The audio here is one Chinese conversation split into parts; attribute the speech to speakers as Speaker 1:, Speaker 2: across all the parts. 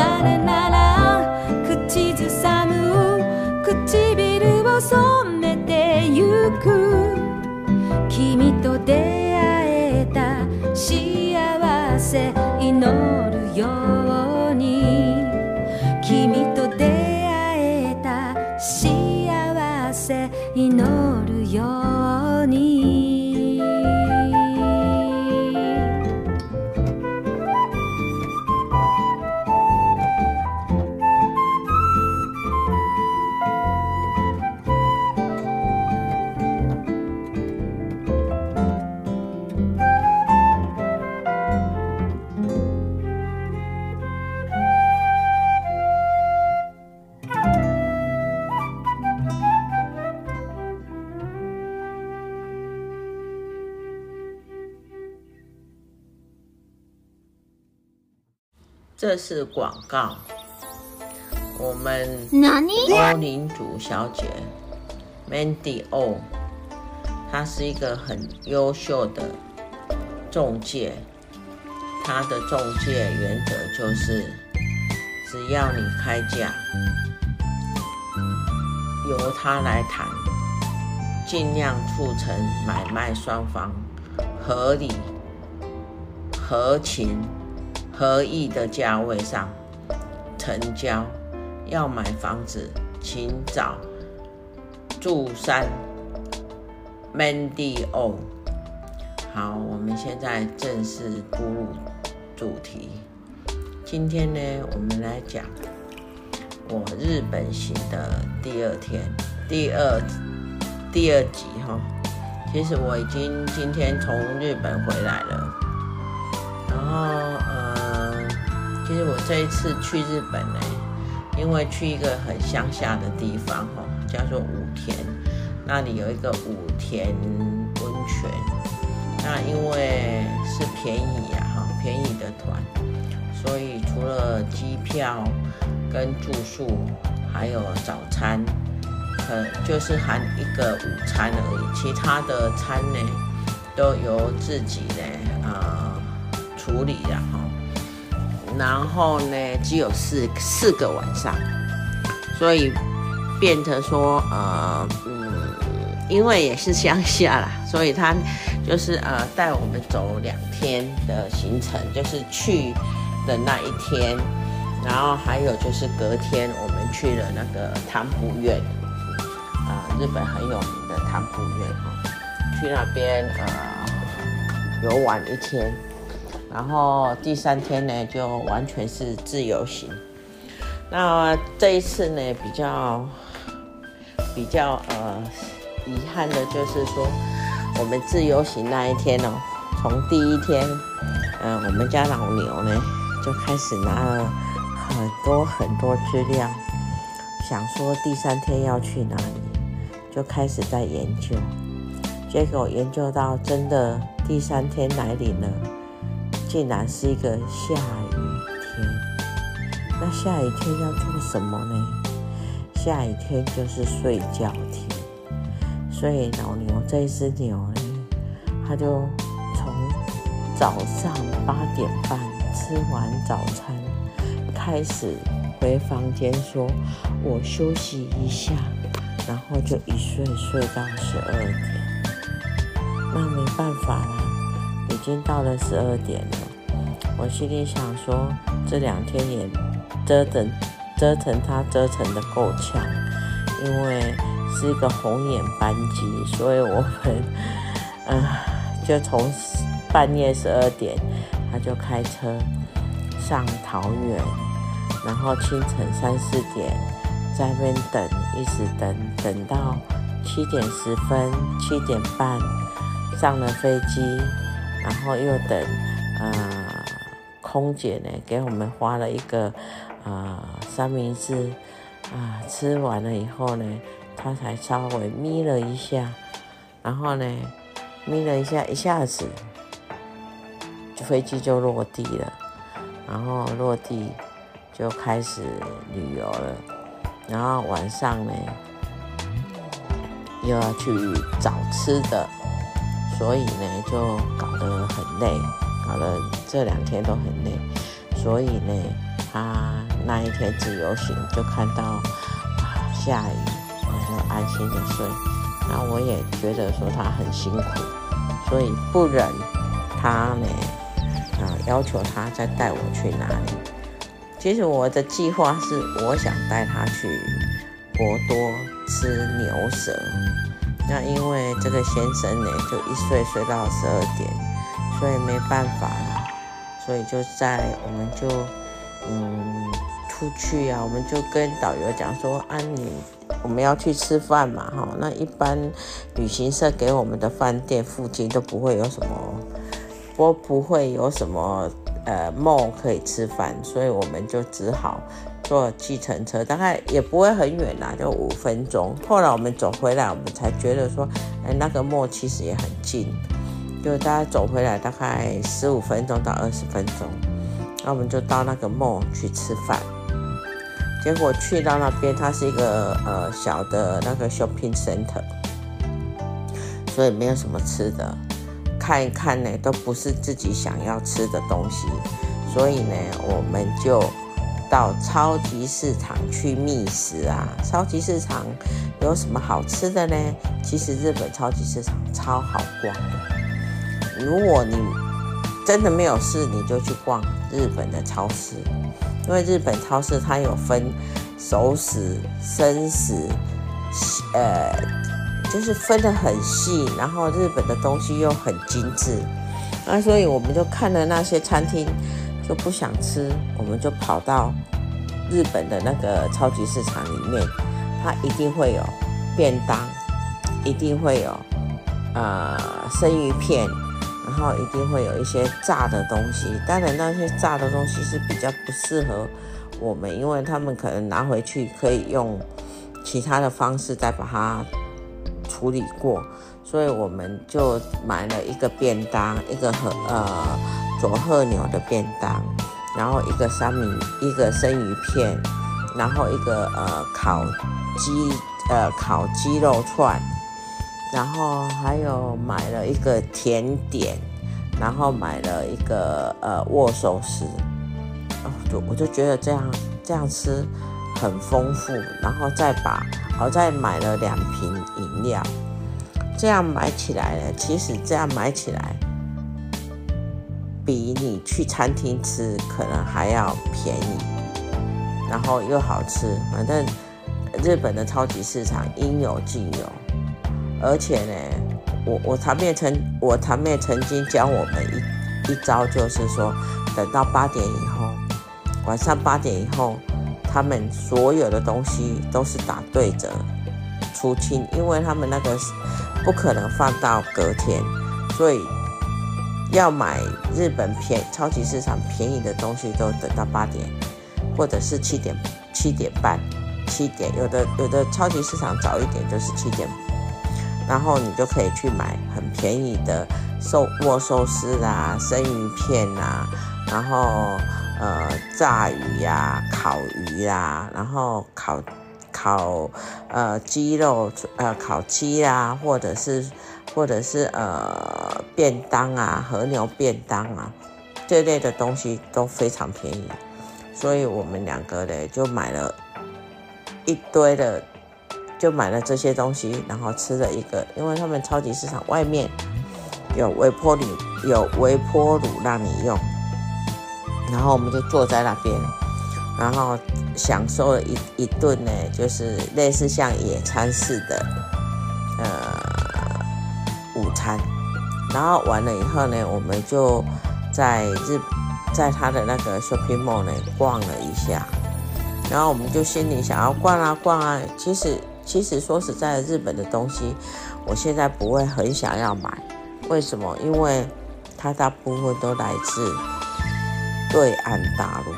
Speaker 1: ラララララ口ずさむ唇を染めてゆく。君と出会え
Speaker 2: 这是广告。我们
Speaker 1: 何
Speaker 2: 欧领主小姐 Mandy O，她是一个很优秀的中介。她的中介原则就是，只要你开价，由她来谈，尽量促成买卖双方合理、合情。合意的价位上成交，要买房子，请找祝山 Mandy O。好，我们现在正式步入主题。今天呢，我们来讲我日本行的第二天，第二第二集哈。其实我已经今天从日本回来了，然后。其实我这一次去日本呢，因为去一个很乡下的地方哈，叫做武田，那里有一个武田温泉。那因为是便宜呀哈，便宜的团，所以除了机票跟住宿，还有早餐，呃，就是含一个午餐而已，其他的餐呢都由自己呢啊、呃、处理的哈。然后呢，只有四四个晚上，所以变成说，呃，嗯，因为也是乡下啦，所以他就是呃带我们走两天的行程，就是去的那一天，然后还有就是隔天我们去了那个汤布院，啊、日本很有名的汤布院哈，去那边呃游玩一天。然后第三天呢，就完全是自由行。那这一次呢，比较比较呃遗憾的就是说，我们自由行那一天哦，从第一天，嗯、我们家老牛呢就开始拿了很多很多资料，想说第三天要去哪里，就开始在研究。结果研究到真的第三天来临了。竟然是一个下雨天，那下雨天要做什么呢？下雨天就是睡觉天，所以老牛这一只牛呢，他就从早上八点半吃完早餐，开始回房间说：“我休息一下。”然后就一睡睡到十二点。那没办法啦。已经到了十二点了，我心里想说，这两天也折腾折腾他折腾的够呛，因为是一个红眼班机，所以我们嗯、就从半夜十二点他就开车上桃园，然后清晨三四点在那边等，一直等等到七点十分七点半上了飞机。然后又等，呃，空姐呢给我们发了一个，啊、三明治啊吃完了以后呢，他才稍微眯了一下，然后呢眯了一下，一下子飞机就落地了，然后落地就开始旅游了，然后晚上呢又要去找吃的，所以呢就搞得很累，搞得这两天都很累，所以呢他那一天自由行就看到啊下雨，我就安心的睡，那我也觉得说他很辛苦，所以不忍他呢。啊！要求他再带我去哪里？其实我的计划是，我想带他去博多吃牛舌。那因为这个先生呢，就一睡睡到十二点，所以没办法了。所以就在我们就嗯出去啊，我们就跟导游讲说：“啊，你我们要去吃饭嘛，哈。那一般旅行社给我们的饭店附近都不会有什么。”不不会有什么呃 mall 可以吃饭，所以我们就只好坐计程车，大概也不会很远啦，就五分钟。后来我们走回来，我们才觉得说，哎，那个 mall 其实也很近，就大概走回来大概十五分钟到二十分钟。那我们就到那个 mall 去吃饭，结果去到那边，它是一个呃小的那个 shopping center，所以没有什么吃的。看一看呢，都不是自己想要吃的东西，所以呢，我们就到超级市场去觅食啊。超级市场有什么好吃的呢？其实日本超级市场超好逛的。如果你真的没有事，你就去逛日本的超市，因为日本超市它有分熟食、生食，呃。就是分的很细，然后日本的东西又很精致，那所以我们就看了那些餐厅就不想吃，我们就跑到日本的那个超级市场里面，它一定会有便当，一定会有呃生鱼片，然后一定会有一些炸的东西。当然那些炸的东西是比较不适合我们，因为他们可能拿回去可以用其他的方式再把它。处理过，所以我们就买了一个便当，一个和呃佐贺牛的便当，然后一个三明，一个生鱼片，然后一个呃烤鸡呃烤鸡肉串，然后还有买了一个甜点，然后买了一个呃握寿司，哦，就我就觉得这样这样吃很丰富，然后再把。我再买了两瓶饮料，这样买起来呢，其实这样买起来比你去餐厅吃可能还要便宜，然后又好吃。反正日本的超级市场应有尽有，而且呢，我我堂妹曾我堂妹曾经教我们一一招，就是说等到八点以后，晚上八点以后。他们所有的东西都是打对折出清，因为他们那个不可能放到隔天，所以要买日本便超级市场便宜的东西，都等到八点，或者是七点七点半七点，有的有的超级市场早一点就是七点，然后你就可以去买很便宜的寿握寿司啦、生鱼片啦，然后。呃，炸鱼呀、烤鱼呀、然后烤烤呃鸡肉，呃烤鸡啊，或者是或者是呃便当啊，和牛便当啊，这类的东西都非常便宜，所以我们两个呢就买了一堆的，就买了这些东西，然后吃了一个，因为他们超级市场外面有微波炉，有微波炉让你用。然后我们就坐在那边，然后享受了一一顿呢，就是类似像野餐似的，呃，午餐。然后完了以后呢，我们就在日，在他的那个 shopping mall 呢逛了一下。然后我们就心里想要逛啊逛啊，其实其实说实在的，日本的东西，我现在不会很想要买。为什么？因为它大部分都来自。对岸大陆，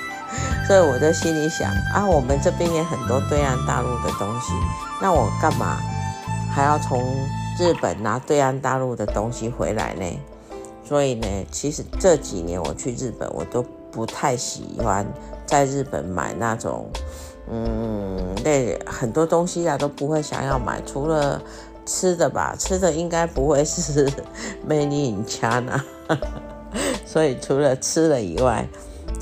Speaker 2: 所以我就心里想啊，我们这边也很多对岸大陆的东西，那我干嘛还要从日本拿对岸大陆的东西回来呢？所以呢，其实这几年我去日本，我都不太喜欢在日本买那种，嗯，那很多东西啊都不会想要买，除了吃的吧，吃的应该不会是 Made in China，所以除了吃的以外，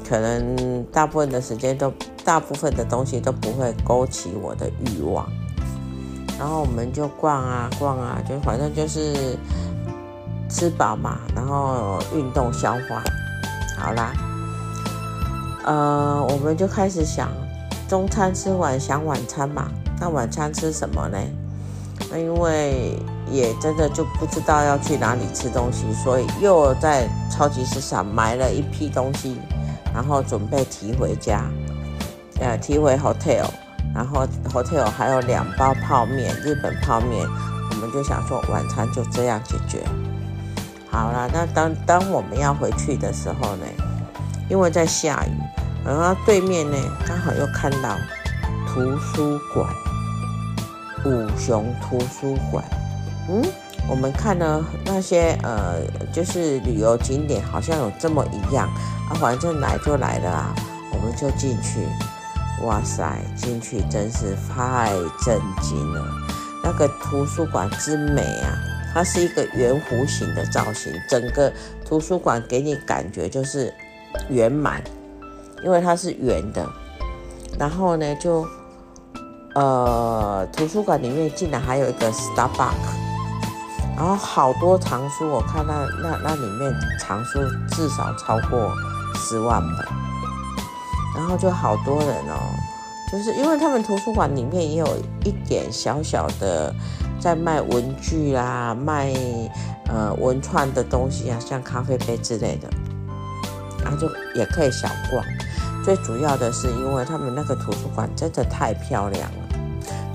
Speaker 2: 可能大部分的时间都，大部分的东西都不会勾起我的欲望。然后我们就逛啊逛啊，就反正就是。吃饱嘛，然后运动消化，好啦，呃，我们就开始想中餐吃完想晚餐嘛，那晚餐吃什么呢？那因为也真的就不知道要去哪里吃东西，所以又在超级市场买了一批东西，然后准备提回家，呃，提回 hotel，然后 hotel 还有两包泡面，日本泡面，我们就想说晚餐就这样解决。好了，那当当我们要回去的时候呢，因为在下雨，然后对面呢刚好又看到图书馆，五熊图书馆。嗯，我们看了那些呃，就是旅游景点，好像有这么一样啊。反正来就来了啊，我们就进去。哇塞，进去真是太震惊了，那个图书馆之美啊！它是一个圆弧形的造型，整个图书馆给你感觉就是圆满，因为它是圆的。然后呢，就呃，图书馆里面竟然还有一个 Starbucks，然后好多藏书，我看那那那里面藏书至少超过十万本，然后就好多人哦，就是因为他们图书馆里面也有一点小小的。在卖文具啊，卖呃文创的东西啊，像咖啡杯之类的，然后就也可以小逛。最主要的是，因为他们那个图书馆真的太漂亮了，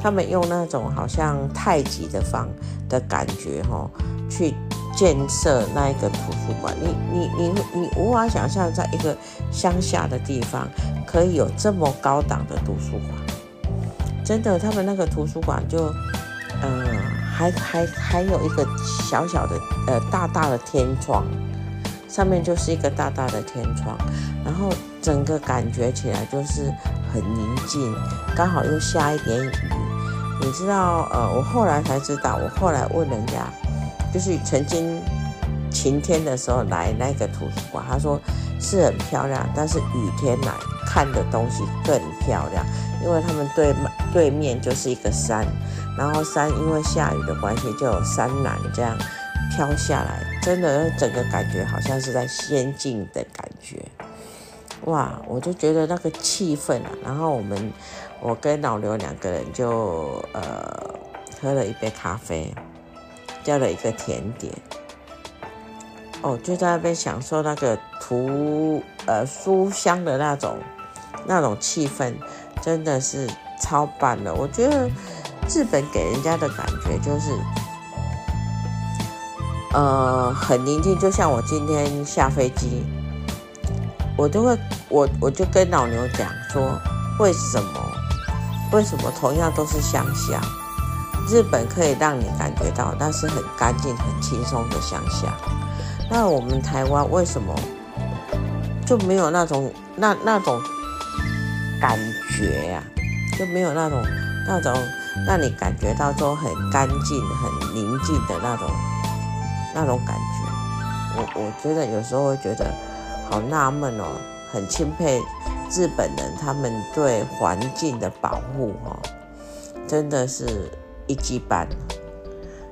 Speaker 2: 他们用那种好像太极的方的感觉哈，去建设那一个图书馆。你你你你无法想象，在一个乡下的地方可以有这么高档的图书馆。真的，他们那个图书馆就。嗯，还还还有一个小小的呃大大的天窗，上面就是一个大大的天窗，然后整个感觉起来就是很宁静，刚好又下一点雨。你知道呃，我后来才知道，我后来问人家，就是曾经晴天的时候来那个图书馆，他说是很漂亮，但是雨天来看的东西更漂亮，因为他们对对面就是一个山。然后山因为下雨的关系，就有山岚这样飘下来，真的整个感觉好像是在仙境的感觉，哇！我就觉得那个气氛啊。然后我们我跟老刘两个人就呃喝了一杯咖啡，叫了一个甜点，哦，就在那边享受那个图呃书香的那种那种气氛，真的是超棒的，我觉得。日本给人家的感觉就是，呃，很宁静。就像我今天下飞机，我都会，我我就跟老牛讲说，为什么，为什么同样都是乡下，日本可以让你感觉到那是很干净、很轻松的乡下，那我们台湾为什么就没有那种那那种感觉呀、啊？就没有那种那种。让你感觉到都很干净、很宁静的那种那种感觉，我我觉得有时候会觉得好纳闷哦，很钦佩日本人他们对环境的保护哦，真的是一级棒。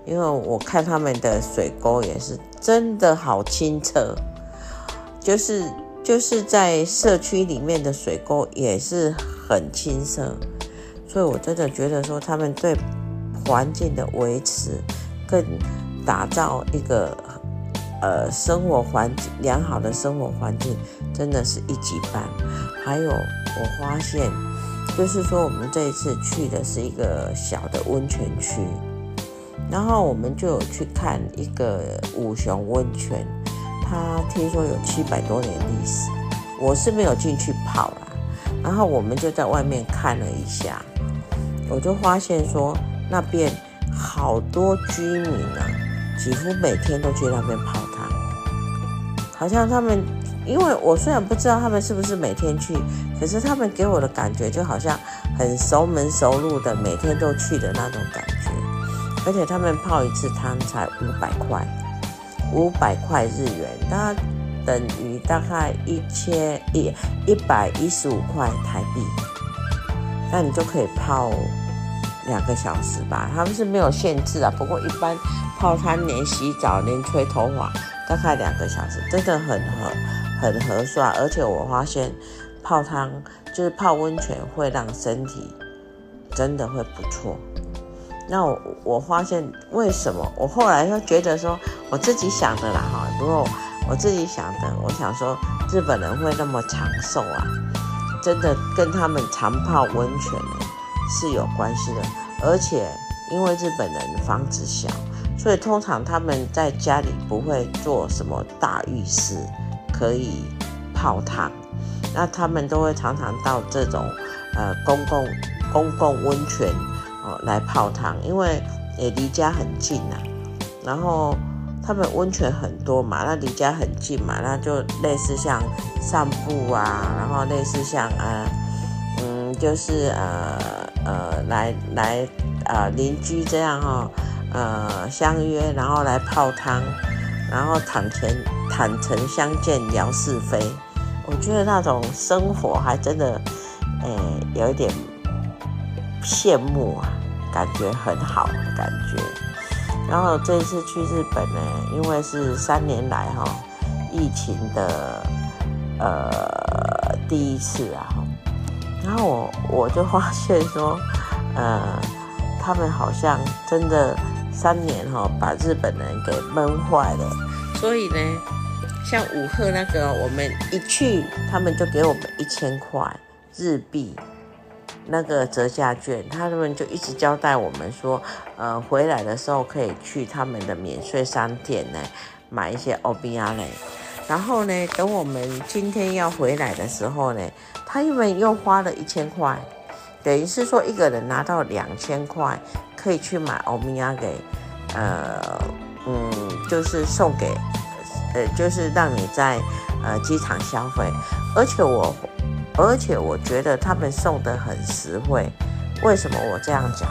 Speaker 2: 因为我看他们的水沟也是真的好清澈，就是就是在社区里面的水沟也是很清澈。所以，我真的觉得说，他们对环境的维持，更打造一个呃生活环境良好的生活环境，真的是一级棒。还有，我发现，就是说，我们这一次去的是一个小的温泉区，然后我们就有去看一个五熊温泉，它听说有七百多年历史，我是没有进去泡啦。然后我们就在外面看了一下，我就发现说那边好多居民啊，几乎每天都去那边泡，好像他们，因为我虽然不知道他们是不是每天去，可是他们给我的感觉就好像很熟门熟路的，每天都去的那种感觉，而且他们泡一次汤才五百块，五百块日元，那等于大概一千一一百一十五块台币，那你就可以泡两个小时吧。他们是没有限制啊，不过一般泡汤连洗澡连吹头发大概两个小时，真的很合很合算。而且我发现泡汤就是泡温泉会让身体真的会不错。那我我发现为什么我后来又觉得说我自己想的啦哈，不过。我自己想的，我想说日本人会那么长寿啊，真的跟他们常泡温泉是有关系的。而且因为日本人房子小，所以通常他们在家里不会做什么大浴室可以泡汤，那他们都会常常到这种呃公共公共温泉哦来泡汤，因为也离家很近呐、啊，然后。他们温泉很多嘛，那离家很近嘛，那就类似像散步啊，然后类似像啊，嗯，就是呃呃来来呃邻居这样哈、呃相约然后来泡汤，然后坦诚坦诚相见聊是非，我觉得那种生活还真的，哎、有一点羡慕啊，感觉很好的感觉。然后这一次去日本呢，因为是三年来哈疫情的呃第一次啊，然后我我就发现说，呃，他们好像真的三年哈把日本人给闷坏了，所以呢，像武贺那个，我们一去，他们就给我们一千块日币。那个折价券，他们就一直交代我们说，呃，回来的时候可以去他们的免税商店呢买一些欧比亚嘞。然后呢，等我们今天要回来的时候呢，他们又花了一千块，等于是说一个人拿到两千块，可以去买欧米亚给，呃，嗯，就是送给，呃，就是让你在呃机场消费，而且我。而且我觉得他们送的很实惠，为什么我这样讲？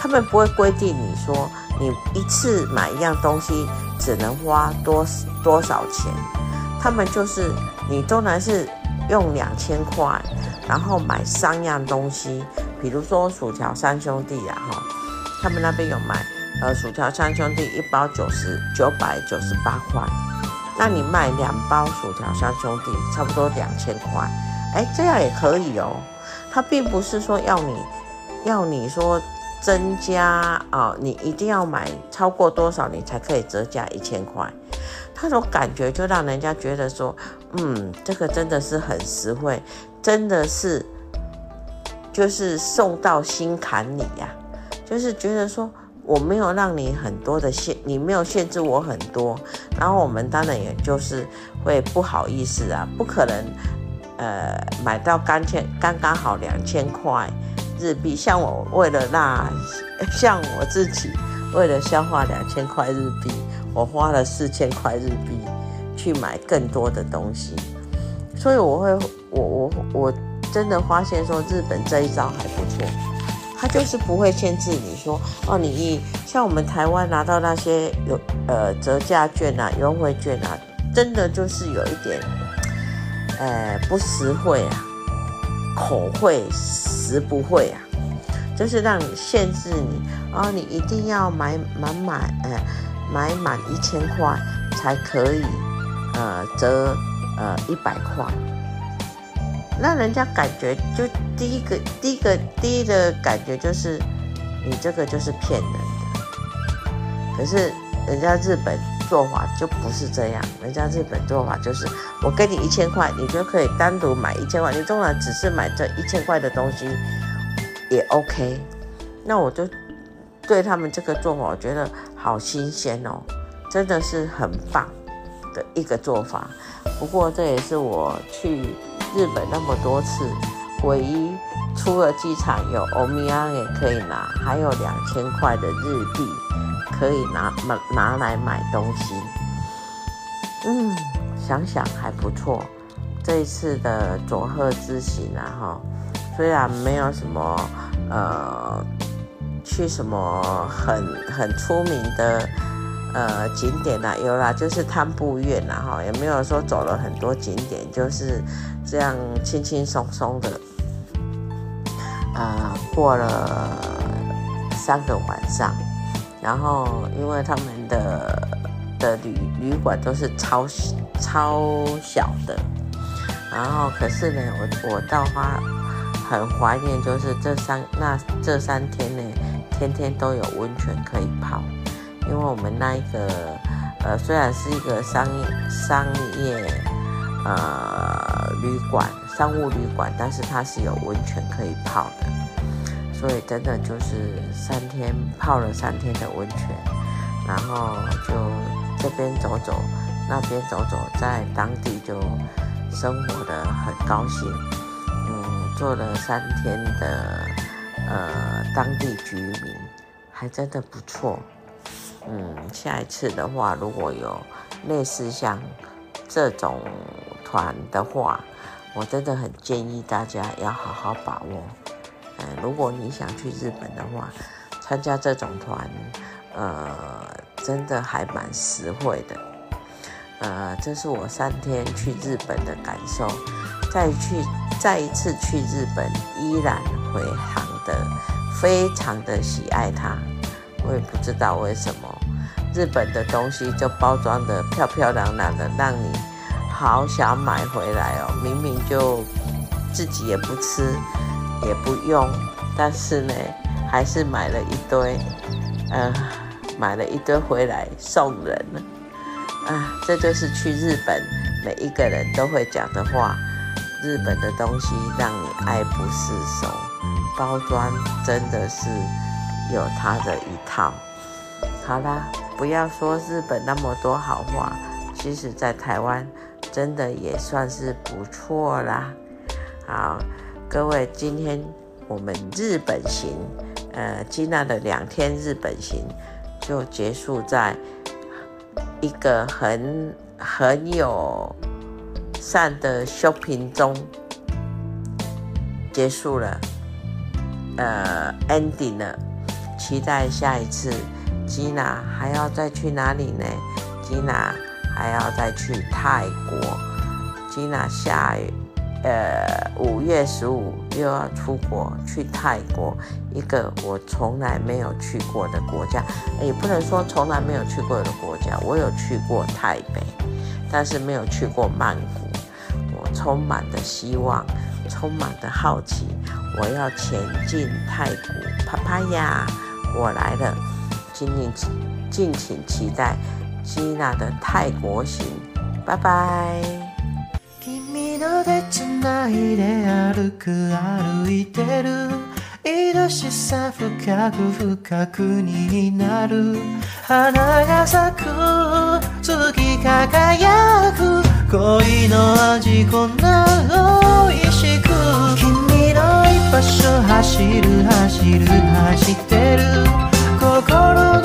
Speaker 2: 他们不会规定你说你一次买一样东西只能花多多少钱，他们就是你都然是用两千块，然后买三样东西，比如说薯条三兄弟啊哈，他们那边有卖，呃，薯条三兄弟一包九十九百九十八块，那你卖两包薯条三兄弟，差不多两千块。哎，这样也可以哦。他并不是说要你，要你说增加啊、你一定要买超过多少你才可以折价一千块。他种感觉就让人家觉得说，嗯，这个真的是很实惠，真的是就是送到心坎里呀、就是觉得说我没有让你很多的限，你没有限制我很多，然后我们当然也就是会不好意思啊，不可能。呃，买到刚千刚刚好两千块日币，像我为了那，像我自己为了消化两千块日币，我花了四千块日币去买更多的东西，所以我会，我我我真的发现说日本这一招还不错，他就是不会限制你说哦，你像我们台湾拿到那些有呃折价券啊、优惠券啊，真的就是有一点。呃，不实惠啊，口惠实不惠啊，就是让你限制你哦，你一定要买满满，呃，买满一千块才可以，呃，折呃一百块，那人家感觉就第一个第一个第一个感觉就是你这个就是骗人的，可是人家日本。做法就不是这样，人家日本做法就是，我给你一千块，你就可以单独买一千块，你纵然只是买这一千块的东西也 OK。那我就对他们这个做法，我觉得好新鲜哦，真的是很棒的一个做法。不过这也是我去日本那么多次，唯一出了机场有欧米亚也可以拿，还有两千块的日币可以拿拿拿来买东西。嗯，想想还不错。这一次的佐贺之行啊，哈，虽然没有什么呃去什么很很出名的呃景点啦，有啦，就是汤布院啦，哈，也没有说走了很多景点，就是这样轻轻松松的。呃，过了三个晚上，然后因为他们的的旅旅馆都是超超小的，然后可是呢，我我倒发很怀念，就是这三那这三天呢，天天都有温泉可以泡，因为我们那一个呃虽然是一个商业商业呃旅馆。商务旅馆，但是它是有温泉可以泡的，所以真的就是三天泡了三天的温泉，然后就这边走走，那边走走，在当地就生活得很高兴，嗯，做了三天的呃当地居民，还真的不错，嗯，下一次的话，如果有类似像这种团的话。我真的很建议大家要好好把握。嗯，如果你想去日本的话，参加这种团，呃，真的还蛮实惠的。呃，这是我三天去日本的感受。再去再一次去日本，依然回航的非常的喜爱它。我也不知道为什么，日本的东西就包装得漂漂亮亮的，让你。好想买回来哦！明明就自己也不吃，也不用，但是呢，还是买了一堆，呃，买了一堆回来送人了。啊、这就是去日本每一个人都会讲的话。日本的东西让你爱不释手，包装真的是有它的一套。好啦，不要说日本那么多好话，其实在台湾。真的也算是不错啦。好，各位，今天我们日本行，呃，吉娜的两天日本行就结束在一个很很有善的 shopping 中结束了，呃，ending 了。期待下一次，吉娜还要再去哪里呢？吉娜。还要再去泰国，吉娜下，呃，五月十五又要出国去泰国，一个我从来没有去过的国家，也不能说从来没有去过的国家，我有去过台北，但是没有去过曼谷。我充满的希望，充满的好奇，我要前进泰国，啪啪呀，我来了，敬请敬请期待吉娜的泰国行，拜拜。
Speaker 3: 愛しさ深く深くになる。花が咲く。月輝く。恋の味こんな青い場所走る走る走ってる心